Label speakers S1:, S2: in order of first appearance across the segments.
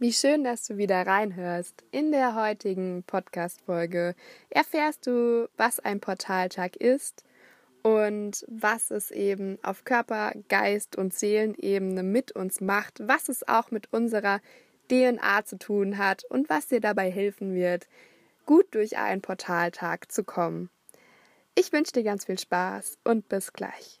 S1: Wie schön, dass du wieder reinhörst. In der heutigen Podcast-Folge erfährst du, was ein Portaltag ist und was es eben auf Körper, Geist und Seelenebene mit uns macht, was es auch mit unserer DNA zu tun hat und was dir dabei helfen wird, gut durch einen Portaltag zu kommen. Ich wünsche dir ganz viel Spaß und bis gleich.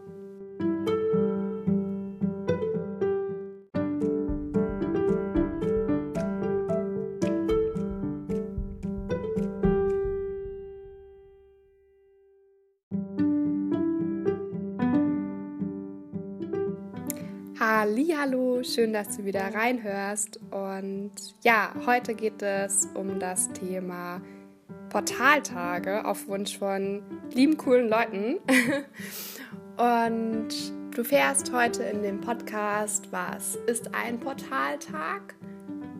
S1: Schön, dass du wieder reinhörst. Und ja, heute geht es um das Thema Portaltage auf Wunsch von lieben, coolen Leuten. Und du fährst heute in dem Podcast, was ist ein Portaltag?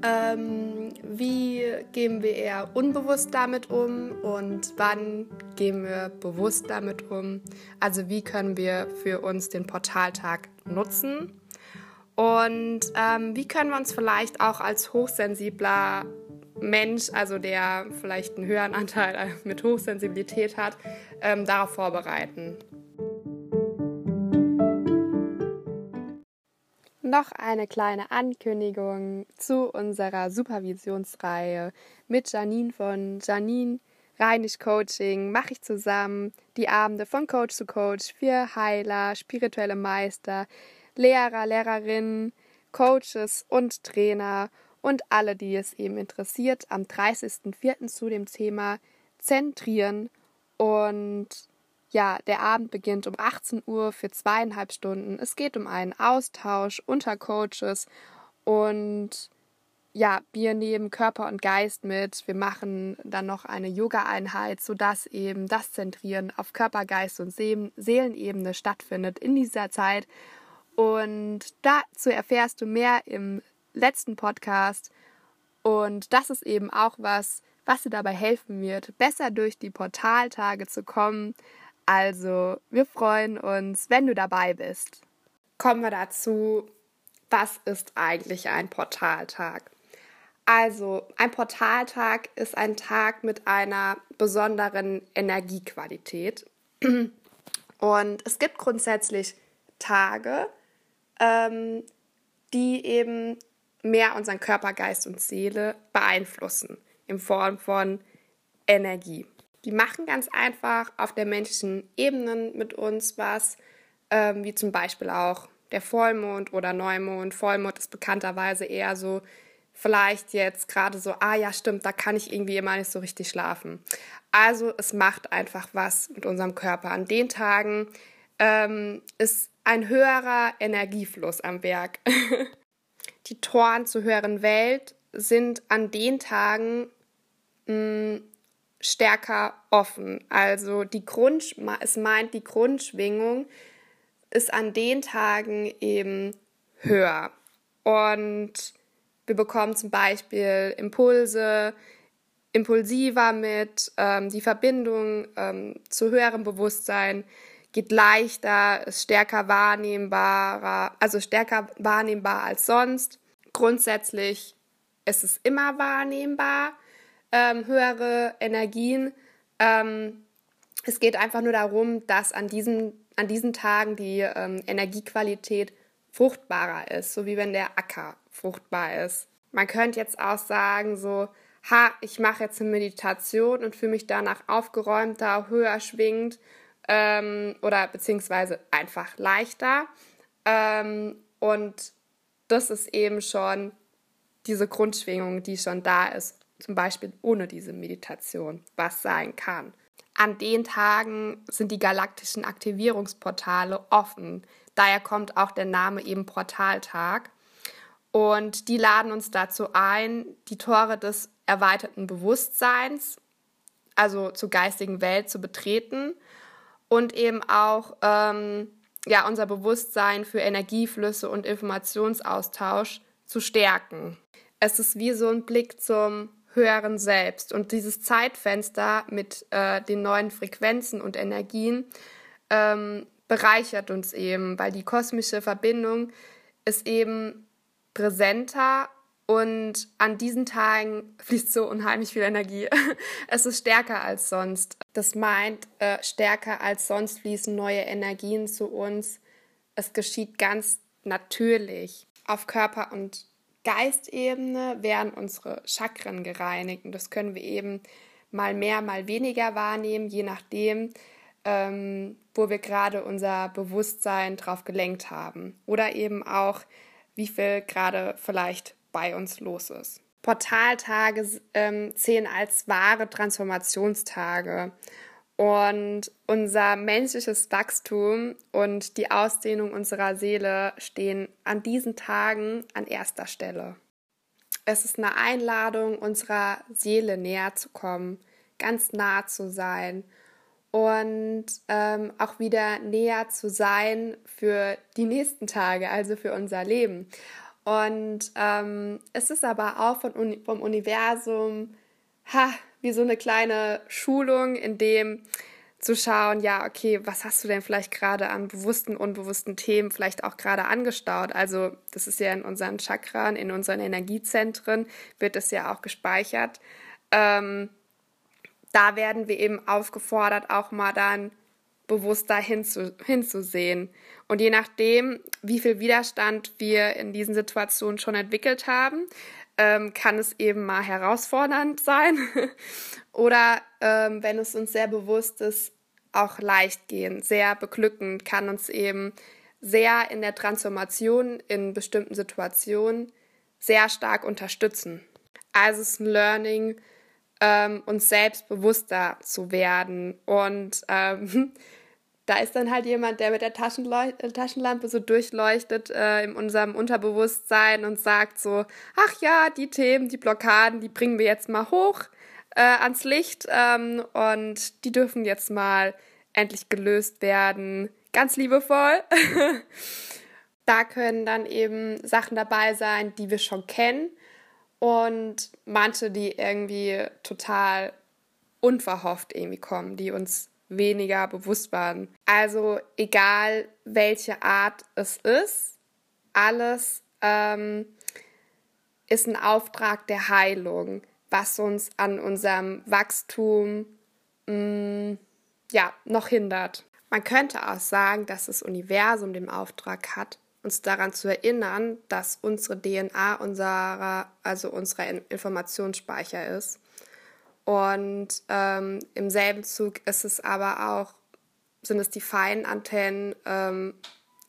S1: Ähm, wie gehen wir eher unbewusst damit um und wann gehen wir bewusst damit um? Also wie können wir für uns den Portaltag nutzen? Und ähm, wie können wir uns vielleicht auch als hochsensibler Mensch, also der vielleicht einen höheren Anteil mit Hochsensibilität hat, ähm, darauf vorbereiten? Noch eine kleine Ankündigung zu unserer Supervisionsreihe mit Janine von Janine Reinisch Coaching mache ich zusammen die Abende von Coach zu Coach für Heiler, spirituelle Meister, Lehrer, Lehrerinnen, Coaches und Trainer und alle, die es eben interessiert, am 30.04. zu dem Thema Zentrieren. Und ja, der Abend beginnt um 18 Uhr für zweieinhalb Stunden. Es geht um einen Austausch unter Coaches und ja, wir nehmen Körper und Geist mit. Wir machen dann noch eine Yoga-Einheit, sodass eben das Zentrieren auf Körper, Geist und Seelenebene stattfindet in dieser Zeit. Und dazu erfährst du mehr im letzten Podcast. Und das ist eben auch was, was dir dabei helfen wird, besser durch die Portaltage zu kommen. Also, wir freuen uns, wenn du dabei bist. Kommen wir dazu, was ist eigentlich ein Portaltag? Also, ein Portaltag ist ein Tag mit einer besonderen Energiequalität. Und es gibt grundsätzlich Tage, ähm, die eben mehr unseren Körper, Geist und Seele beeinflussen in Form von Energie. Die machen ganz einfach auf der menschlichen Ebene mit uns was, ähm, wie zum Beispiel auch der Vollmond oder Neumond. Vollmond ist bekannterweise eher so, vielleicht jetzt gerade so, ah ja, stimmt, da kann ich irgendwie immer nicht so richtig schlafen. Also es macht einfach was mit unserem Körper. An den Tagen ähm, ist ein höherer Energiefluss am Werk. die Toren zur höheren Welt sind an den Tagen mh, mm, stärker offen. Also die Grund, es meint, die Grundschwingung ist an den Tagen eben höher. Und wir bekommen zum Beispiel Impulse, impulsiver mit, ähm, die Verbindung ähm, zu höherem Bewusstsein geht leichter, ist stärker wahrnehmbarer, also stärker wahrnehmbar als sonst. Grundsätzlich ist es immer wahrnehmbar, ähm, höhere Energien. Ähm, es geht einfach nur darum, dass an diesen, an diesen Tagen die ähm, Energiequalität fruchtbarer ist, so wie wenn der Acker fruchtbar ist. Man könnte jetzt auch sagen, so, ha, ich mache jetzt eine Meditation und fühle mich danach aufgeräumter, höher schwingend ähm, oder beziehungsweise einfach leichter. Ähm, und das ist eben schon diese Grundschwingung, die schon da ist, zum Beispiel ohne diese Meditation, was sein kann. An den Tagen sind die galaktischen Aktivierungsportale offen. Daher kommt auch der Name eben Portaltag. Und die laden uns dazu ein, die Tore des erweiterten Bewusstseins, also zur geistigen Welt, zu betreten und eben auch ähm, ja, unser Bewusstsein für Energieflüsse und Informationsaustausch zu stärken. Es ist wie so ein Blick zum höheren Selbst und dieses Zeitfenster mit äh, den neuen Frequenzen und Energien ähm, bereichert uns eben, weil die kosmische Verbindung ist eben präsenter und an diesen Tagen fließt so unheimlich viel Energie. Es ist stärker als sonst. Das meint, äh, stärker als sonst fließen neue Energien zu uns. Es geschieht ganz natürlich. Auf Körper- und Geistebene werden unsere Chakren gereinigt. Und das können wir eben mal mehr, mal weniger wahrnehmen, je nachdem, ähm, wo wir gerade unser Bewusstsein drauf gelenkt haben. Oder eben auch, wie viel gerade vielleicht bei uns los ist. Portaltage ähm, zählen als wahre Transformationstage. Und unser menschliches Wachstum und die Ausdehnung unserer Seele stehen an diesen Tagen an erster Stelle. Es ist eine Einladung, unserer Seele näher zu kommen, ganz nah zu sein und ähm, auch wieder näher zu sein für die nächsten Tage, also für unser Leben. Und ähm, es ist aber auch von, vom Universum ha, wie so eine kleine Schulung, in dem zu schauen, ja, okay, was hast du denn vielleicht gerade an bewussten, unbewussten Themen vielleicht auch gerade angestaut? Also das ist ja in unseren Chakren, in unseren Energiezentren, wird es ja auch gespeichert. Ähm, da werden wir eben aufgefordert, auch mal dann bewusster hinzu, hinzusehen. Und je nachdem, wie viel Widerstand wir in diesen Situationen schon entwickelt haben, ähm, kann es eben mal herausfordernd sein oder ähm, wenn es uns sehr bewusst ist, auch leicht gehen, sehr beglückend, kann uns eben sehr in der Transformation in bestimmten Situationen sehr stark unterstützen. Also es ist ein Learning, ähm, uns selbst bewusster zu werden und ähm, da ist dann halt jemand, der mit der Taschenleu Taschenlampe so durchleuchtet äh, in unserem Unterbewusstsein und sagt so, ach ja, die Themen, die Blockaden, die bringen wir jetzt mal hoch äh, ans Licht ähm, und die dürfen jetzt mal endlich gelöst werden. Ganz liebevoll. da können dann eben Sachen dabei sein, die wir schon kennen und manche, die irgendwie total unverhofft irgendwie kommen, die uns weniger bewusst waren. Also egal welche Art es ist, alles ähm, ist ein Auftrag der Heilung, was uns an unserem Wachstum mh, mm, ja noch hindert. Man könnte auch sagen, dass das Universum den Auftrag hat, uns daran zu erinnern, dass unsere DNA unserer, also unserer Informationsspeicher ist und ähm, im selben Zug ist es aber auch, sind es die feinen Antennen ähm,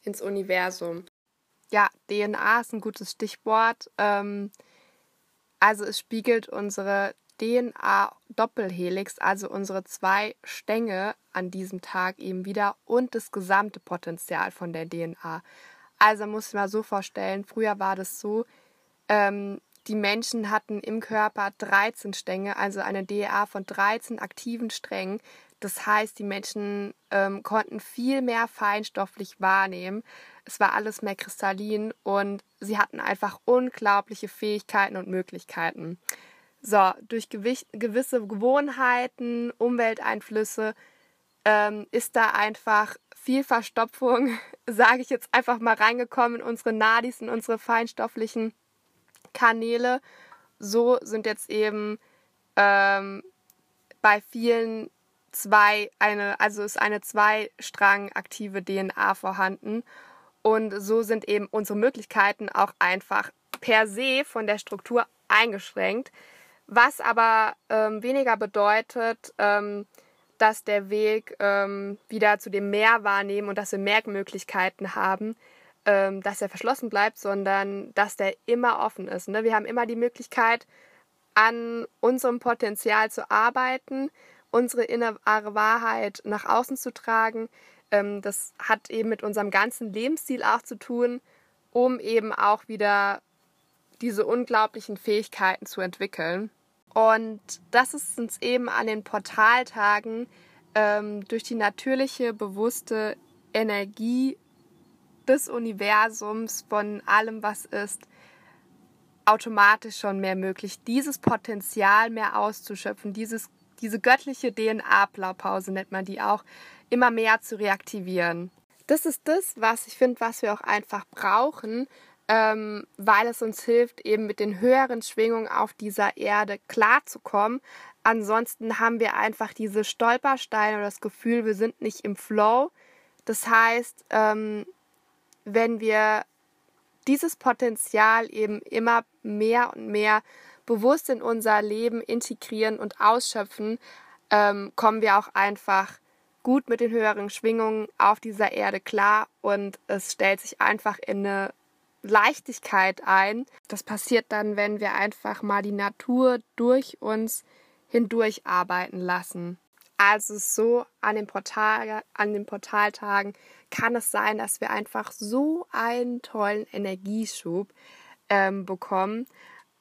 S1: ins Universum. Ja, DNA ist ein gutes Stichwort. Ähm, also es spiegelt unsere DNA-Doppelhelix, also unsere zwei Stänge an diesem Tag eben wieder und das gesamte Potenzial von der DNA. Also muss man so vorstellen, früher war das so, ähm, die Menschen hatten im Körper 13 Stränge, also eine DEA von 13 aktiven Strängen. Das heißt, die Menschen ähm, konnten viel mehr feinstofflich wahrnehmen. Es war alles mehr kristallin und sie hatten einfach unglaubliche Fähigkeiten und Möglichkeiten. So, durch gewisse Gewohnheiten, Umwelteinflüsse ähm, ist da einfach viel Verstopfung, sage ich jetzt einfach mal, reingekommen in unsere Nadis, in unsere feinstofflichen Kanäle. So sind jetzt eben ähm, bei vielen zwei eine, also ist eine zweistrang aktive DNA vorhanden. Und so sind eben unsere Möglichkeiten auch einfach per se von der Struktur eingeschränkt. Was aber ähm, weniger bedeutet, ähm, dass der Weg ähm, wieder zu dem Mehr wahrnehmen und dass wir mehr Möglichkeiten haben, ähm, dass er verschlossen bleibt, sondern dass der immer offen ist. Ne? Wir haben immer die Möglichkeit, an unserem Potenzial zu arbeiten, unsere innere Wahrheit nach außen zu tragen. Ähm, das hat eben mit unserem ganzen Lebensstil auch zu tun, um eben auch wieder diese unglaublichen Fähigkeiten zu entwickeln. Und das ist uns eben an den Portaltagen ähm, durch die natürliche, bewusste Energie des Universums, von allem, was ist, automatisch schon mehr möglich, dieses Potenzial mehr auszuschöpfen, dieses, diese göttliche DNA-Blaupause nennt man die auch, immer mehr zu reaktivieren. Das ist das, was ich finde, was wir auch einfach brauchen, ähm, weil es uns hilft, eben mit den höheren Schwingungen auf dieser Erde klarzukommen. Ansonsten haben wir einfach diese Stolpersteine oder das Gefühl, wir sind nicht im Flow. Das heißt, ähm, wenn wir dieses Potenzial eben immer mehr und mehr bewusst in unser Leben integrieren und ausschöpfen, ähm, kommen wir auch einfach gut mit den höheren Schwingungen auf dieser Erde klar und es stellt sich einfach in eine Leichtigkeit ein. Das passiert dann, wenn wir einfach mal die Natur durch uns hindurch arbeiten lassen. Also so an den, Portal, an den Portaltagen kann es sein, dass wir einfach so einen tollen Energieschub ähm, bekommen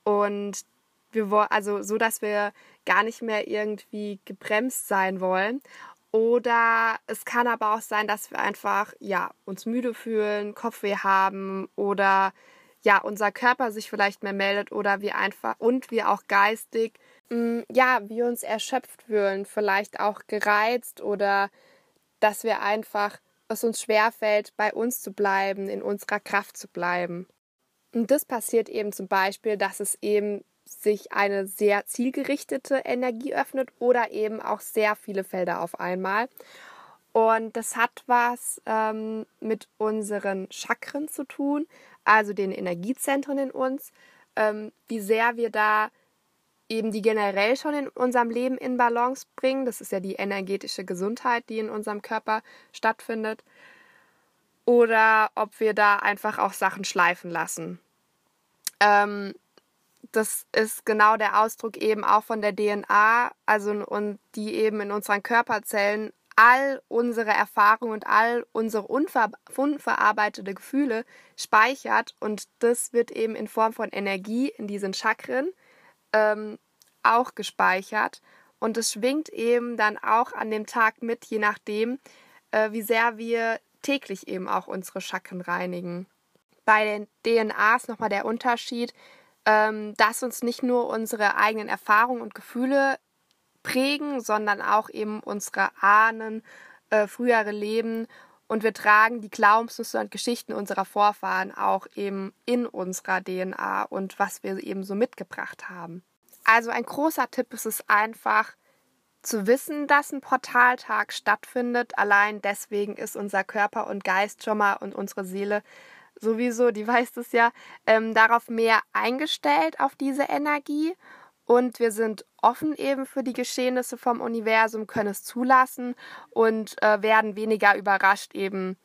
S1: und wir also so, dass wir gar nicht mehr irgendwie gebremst sein wollen. Oder es kann aber auch sein, dass wir einfach ja uns müde fühlen, Kopfweh haben oder ja unser Körper sich vielleicht mehr meldet oder wir einfach und wir auch geistig Mm, ja, wir uns erschöpft fühlen, vielleicht auch gereizt oder dass wir einfach, es uns schwerfällt, bei uns zu bleiben, in unserer Kraft zu bleiben. Und das passiert eben zum Beispiel, dass es eben sich eine sehr zielgerichtete Energie öffnet oder eben auch sehr viele Felder auf einmal. Und das hat was ähm, mit unseren Chakren zu tun, also den Energiezentren in uns, ähm, wie sehr wir da eben die generell schon in unserem Leben in Balance bringen. Das ist ja die energetische Gesundheit, die in unserem Körper stattfindet. Oder ob wir da einfach auch Sachen schleifen lassen. Ähm, das ist genau der Ausdruck eben auch von der DNA, also und die eben in unseren Körperzellen all unsere Erfahrungen und all unsere unver unverarbeitete Gefühle speichert und das wird eben in Form von Energie in diesen Chakren ähm, auch gespeichert und es schwingt eben dann auch an dem Tag mit, je nachdem, äh, wie sehr wir täglich eben auch unsere Schacken reinigen. Bei den DNAs nochmal der Unterschied, ähm, dass uns nicht nur unsere eigenen Erfahrungen und Gefühle prägen, sondern auch eben unsere Ahnen, äh, frühere Leben und wir tragen die Glaubensmuster und Geschichten unserer Vorfahren auch eben in unserer DNA und was wir eben so mitgebracht haben. Also ein großer Tipp ist es einfach zu wissen, dass ein Portaltag stattfindet. Allein deswegen ist unser Körper und Geist schon mal und unsere Seele sowieso, die weiß es ja, ähm, darauf mehr eingestellt, auf diese Energie. Und wir sind offen eben für die Geschehnisse vom Universum, können es zulassen und äh, werden weniger überrascht eben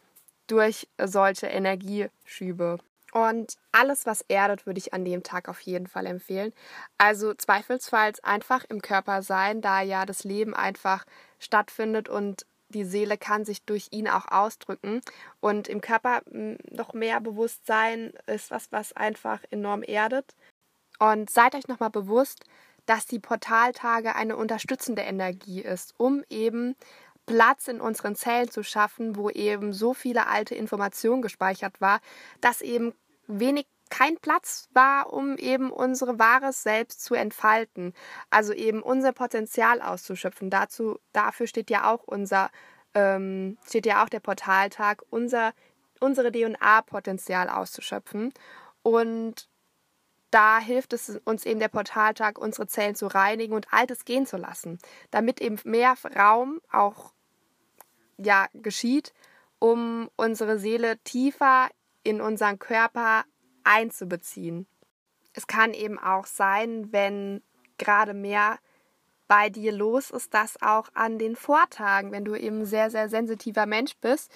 S1: durch solche Energieschübe. Und alles, was erdet, würde ich an dem Tag auf jeden Fall empfehlen. Also zweifelsfalls einfach im Körper sein, da ja das Leben einfach stattfindet und die Seele kann sich durch ihn auch ausdrücken. Und im Körper hm, noch mehr Bewusstsein ist was, was einfach enorm erdet. Und seid euch nochmal bewusst, dass die Portaltage eine unterstützende Energie ist, um eben Platz in unseren Zellen zu schaffen, wo eben so viele alte Informationen gespeichert war, dass eben wenig kein Platz war, um eben unsere wahres Selbst zu entfalten, also eben unser Potenzial auszuschöpfen. Dazu, dafür steht ja auch unser, ähm, steht ja auch der Portaltag, unser, unsere DNA-Potenzial auszuschöpfen. Und da hilft es uns eben der Portaltag, unsere Zellen zu reinigen und Altes gehen zu lassen, damit eben mehr Raum auch ja geschieht, um unsere Seele tiefer in unseren Körper einzubeziehen. Es kann eben auch sein, wenn gerade mehr bei dir los ist, dass auch an den Vortagen, wenn du eben sehr, sehr sensitiver Mensch bist,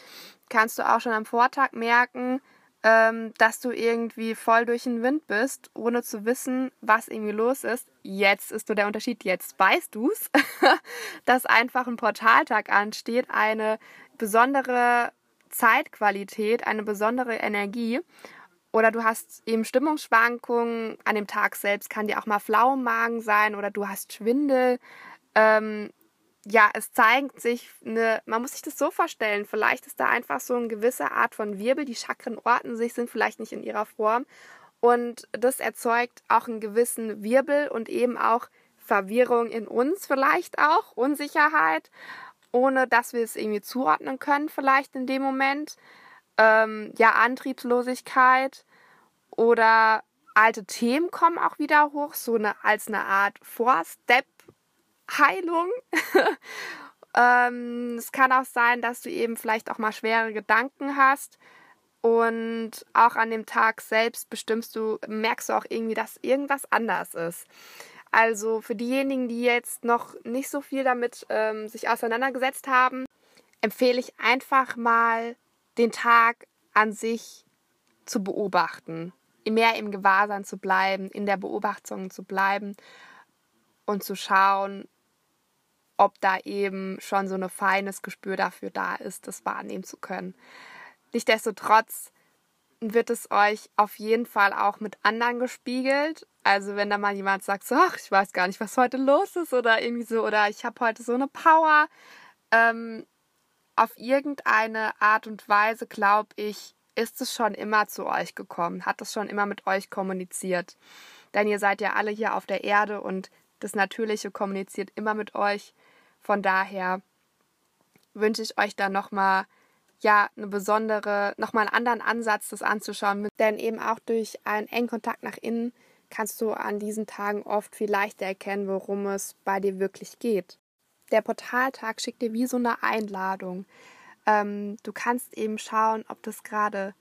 S1: kannst du auch schon am Vortag merken, ähm, dass du irgendwie voll durch den Wind bist, ohne zu wissen, was irgendwie los ist. Jetzt ist so der Unterschied, jetzt weißt du es, dass einfach ein Portaltag ansteht, eine besondere Zeitqualität, eine besondere Energie. oder du hast eben Stimmungsschwankungen an dem Tag selbst, kann dir auch mal flau im Magen sein oder du hast Schwindel. Ähm, ja, es zeigt sich eine, man muss sich das so vorstellen, vielleicht ist da einfach so eine gewisse Art von Wirbel, die Chakren orten sich, sind vielleicht nicht in ihrer Form und das erzeugt auch einen gewissen Wirbel und eben auch Verwirrung in uns vielleicht auch, Unsicherheit, ohne dass wir es irgendwie zuordnen können vielleicht in dem Moment. Ähm, ja, Antriebslosigkeit oder alte Themen kommen auch wieder hoch, so eine, als eine Art Vorstep Heilung. ähm, es kann auch sein, dass du eben vielleicht auch mal schwere Gedanken hast. Und auch an dem Tag selbst bestimmst du, merkst du auch irgendwie, dass irgendwas anders ist. Also für diejenigen, die jetzt noch nicht so viel damit ähm, sich auseinandergesetzt haben, empfehle ich einfach mal den Tag an sich zu beobachten, mehr im Gewahrsam zu bleiben, in der Beobachtung zu bleiben und zu schauen, ob da eben schon so ein feines Gespür dafür da ist, das wahrnehmen zu können. Nichtsdestotrotz wird es euch auf jeden Fall auch mit anderen gespiegelt. Also wenn da mal jemand sagt, so, ach, ich weiß gar nicht, was heute los ist oder irgendwie so, oder ich habe heute so eine Power. Ähm, auf irgendeine Art und Weise, glaube ich, ist es schon immer zu euch gekommen, hat es schon immer mit euch kommuniziert. Denn ihr seid ja alle hier auf der Erde und das Natürliche kommuniziert immer mit euch. Von daher wünsche ich euch da nochmal ja eine besondere, nochmal einen anderen Ansatz, das anzuschauen. Denn eben auch durch einen engen Kontakt nach innen kannst du an diesen Tagen oft viel leichter erkennen, worum es bei dir wirklich geht. Der Portaltag schickt dir wie so eine Einladung. Ähm, du kannst eben schauen, ob das gerade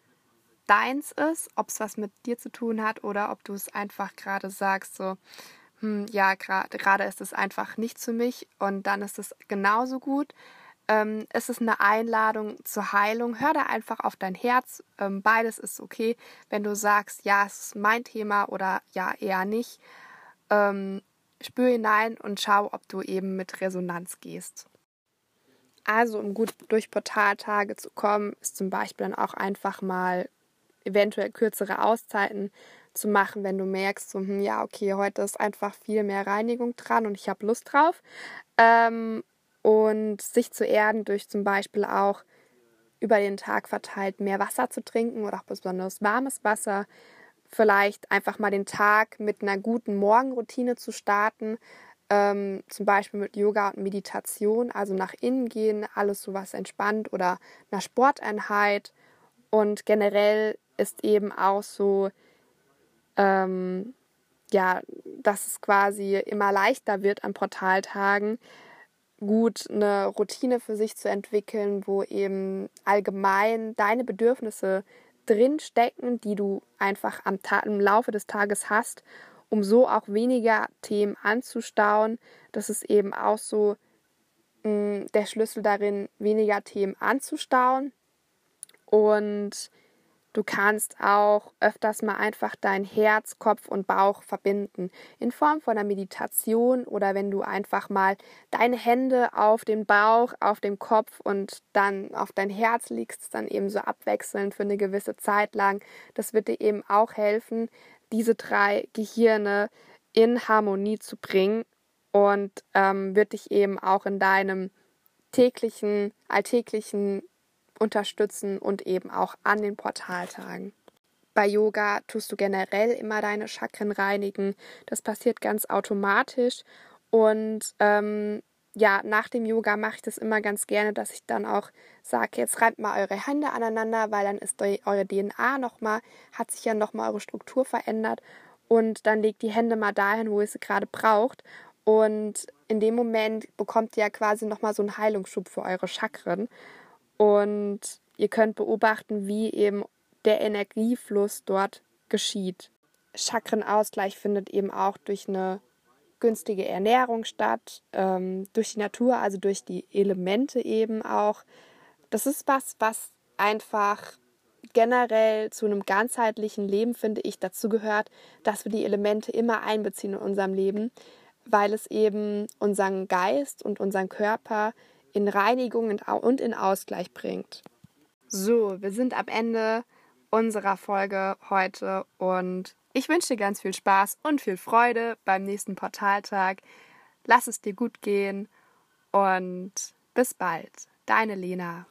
S1: deins ist, ob es was mit dir zu tun hat oder ob du es einfach gerade sagst, so, hm, ja, gerade ist es einfach nichts für mich und dann ist es genauso gut. Ähm, es ist eine Einladung zur Heilung. Hör da einfach auf dein Herz. Ähm, beides ist okay. Wenn du sagst, ja, es ist mein Thema oder ja, eher nicht, ähm, spür hinein und schau, ob du eben mit Resonanz gehst. Also, um gut durch Portaltage zu kommen, ist zum Beispiel dann auch einfach mal eventuell kürzere Auszeiten zu machen, wenn du merkst, so, hm, ja, okay, heute ist einfach viel mehr Reinigung dran und ich habe Lust drauf. Ähm, und sich zu erden durch zum Beispiel auch über den Tag verteilt mehr Wasser zu trinken oder auch besonders warmes Wasser. Vielleicht einfach mal den Tag mit einer guten Morgenroutine zu starten, ähm, zum Beispiel mit Yoga und Meditation, also nach innen gehen, alles so was entspannt oder einer Sporteinheit. Und generell ist eben auch so ähm, ja, dass es quasi immer leichter wird an Portaltagen, gut eine Routine für sich zu entwickeln, wo eben allgemein deine Bedürfnisse drinstecken, die du einfach am im Laufe des Tages hast, um so auch weniger Themen anzustauen. Das ist eben auch so mh, mm, der Schlüssel darin, weniger Themen anzustauen und Du kannst auch öfters mal einfach dein Herz, Kopf und Bauch verbinden in Form von einer Meditation oder wenn du einfach mal deine Hände auf den Bauch, auf den Kopf und dann auf dein Herz legst, dann eben so abwechselnd für eine gewisse Zeit lang. Das wird dir eben auch helfen, diese drei Gehirne in Harmonie zu bringen und ähm, wird dich eben auch in deinem täglichen, alltäglichen unterstützen und eben auch an den Portaltagen. Bei Yoga tust du generell immer deine Chakren reinigen. Das passiert ganz automatisch. Und ähm, ja, nach dem Yoga mache ich das immer ganz gerne, dass ich dann auch sage, jetzt reibt mal eure Hände aneinander, weil dann ist eure DNA nochmal, hat sich ja nochmal eure Struktur verändert. Und dann legt die Hände mal dahin, wo ihr sie gerade braucht. Und in dem Moment bekommt ihr ja quasi nochmal so einen Heilungsschub für eure Chakren. Und ihr könnt beobachten, wie eben der Energiefluss dort geschieht. Chakrenausgleich findet eben auch durch eine günstige Ernährung statt, ähm, durch die Natur, also durch die Elemente eben auch. Das ist was, was einfach generell zu einem ganzheitlichen Leben, finde ich, dazu gehört, dass wir die Elemente immer einbeziehen in unserem Leben, weil es eben unseren Geist und unseren Körper in Reinigung und in Ausgleich bringt. So, wir sind am Ende unserer Folge heute und ich wünsche dir ganz viel Spaß und viel Freude beim nächsten Portaltag. Lass es dir gut gehen und bis bald. Deine Lena.